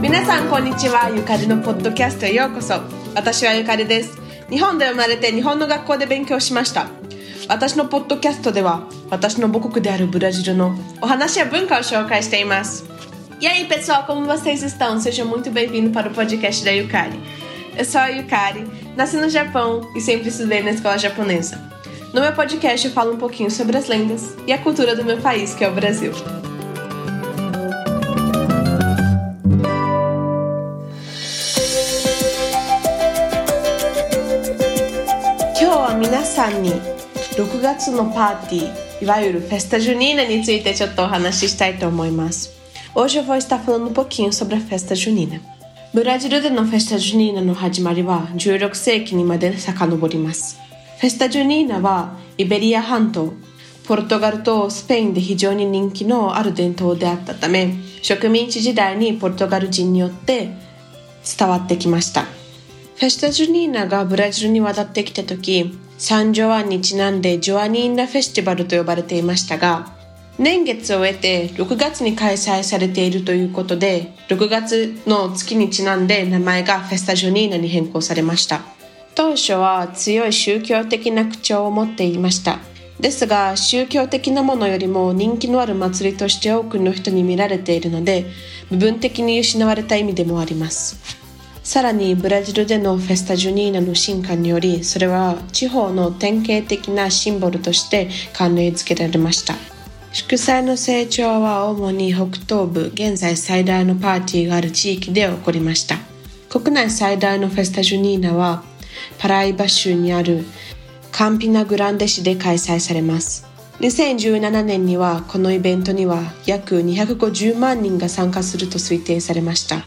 皆さんこんにちはゆかりのポッドキャストへようこそ私はゆかりです日本で生まれて日本の学校で勉強しました私のポッドキャストでは私の母国であるブラジルのお話や文化を紹介しています E aí pessoal, como vocês estão? Sejam muito bem-vindos para o podcast da Yukari. Eu sou a Yukari, nasci no Japão e sempre estudei na escola japonesa. No meu podcast eu falo um pouquinho sobre as lendas e a cultura do meu país, que é o Brasil. 皆さんに6月のパーティーいわゆるフェスタジュニーナについてちょっとお話ししたいと思います Hoje eu vou estar falando um pouquinho sobre a festa junina ブラジルでのフェスタジュニーナの始まりは16世紀にまで遡ります フェスタジュニーナはイベリア半島ポルトガルとスペインで非常に人気のある伝統であったため植民地時代にポルトガル人によって伝わってきました。フェスタジュニーナがブラジルに渡ってきた時サンジョアンにちなんでジョアニーナフェスティバルと呼ばれていましたが年月を得て6月に開催されているということで6月の月にちなんで名前がフェスタジョニーナに変更されました。当初は強い宗教的な口調を持っていました。ですが宗教的なものよりも人気のある祭りとして多くの人に見られているので部分的に失われた意味でもあります。さらにブラジルでのフェスタジュニーナの進化によりそれは地方の典型的なシンボルとして関連付けられました。祝祭の成長は主に北東部現在最大のパーティーがある地域で起こりました。国内最大のフェスタジュニーナはパライバ州にあるカンピナグランデ市で開催されます2017年にはこのイベントには約250万人が参加すると推定されました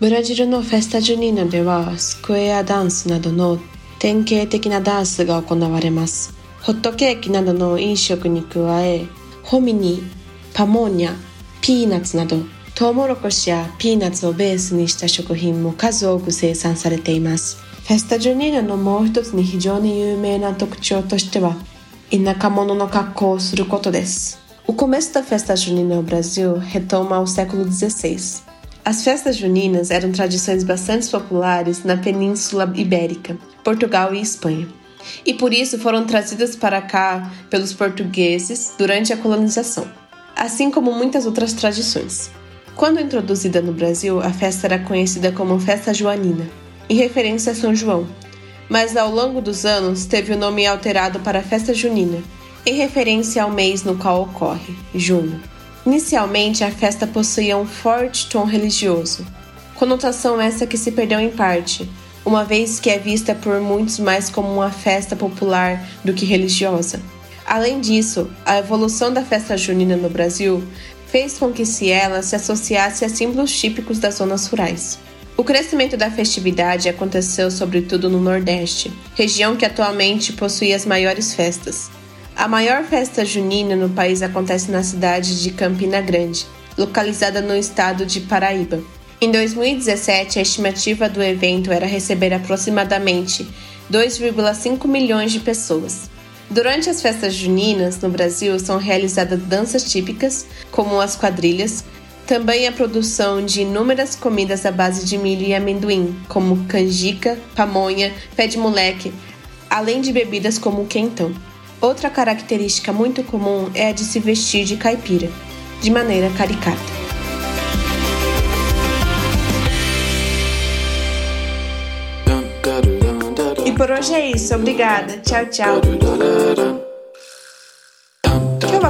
ブラジルのフェスタジュニーナではスクエアダンスなどの典型的なダンスが行われます。ホットケーキなどの飲食に加え、ホミニ、パモーニャ、ピーナッツなどトウモロコシやピーナッツをベースにした食品も数多く生産されています。フェスタジュニーナのもう一つに非常に有名な特徴としては、田舎者の格好をすることです。O começo da festa junina no Brasil retoma ao século XVI. As festas juninas eram tradições bastante populares na Península Ibérica, Portugal e Espanha, e por isso foram trazidas para cá pelos portugueses durante a colonização, assim como muitas outras tradições. Quando introduzida no Brasil, a festa era conhecida como Festa Joanina, em referência a São João, mas ao longo dos anos teve o nome alterado para Festa Junina, em referência ao mês no qual ocorre, junho. Inicialmente, a festa possuía um forte tom religioso, conotação essa que se perdeu em parte, uma vez que é vista por muitos mais como uma festa popular do que religiosa. Além disso, a evolução da festa junina no Brasil fez com que se ela se associasse a símbolos típicos das zonas rurais. O crescimento da festividade aconteceu sobretudo no Nordeste, região que atualmente possui as maiores festas. A maior festa junina no país acontece na cidade de Campina Grande, localizada no estado de Paraíba. Em 2017, a estimativa do evento era receber aproximadamente 2,5 milhões de pessoas. Durante as festas juninas no Brasil são realizadas danças típicas, como as quadrilhas, também a produção de inúmeras comidas à base de milho e amendoim, como canjica, pamonha, pé de moleque, além de bebidas como o quentão. Outra característica muito comum é a de se vestir de caipira, de maneira caricata. E por hoje é isso, obrigada. Tchau, tchau. 今日